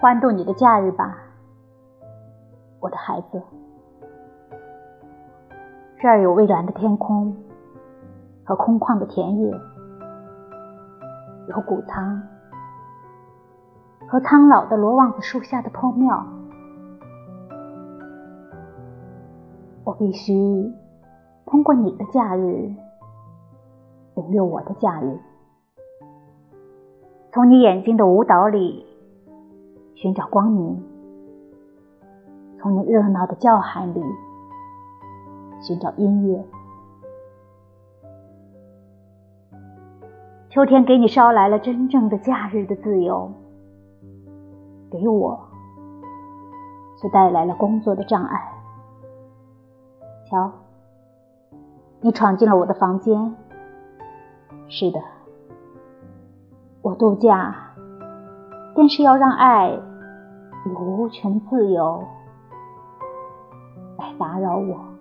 欢度你的假日吧，我的孩子。这儿有蔚蓝的天空和空旷的田野，有谷仓和苍老的罗望子树下的破庙。我必须通过你的假日，领略我的假日。从你眼睛的舞蹈里寻找光明，从你热闹的叫喊里寻找音乐。秋天给你捎来了真正的假日的自由，给我却带来了工作的障碍。瞧，你闯进了我的房间。是的。我度假，但是要让爱无穷自由来打扰我。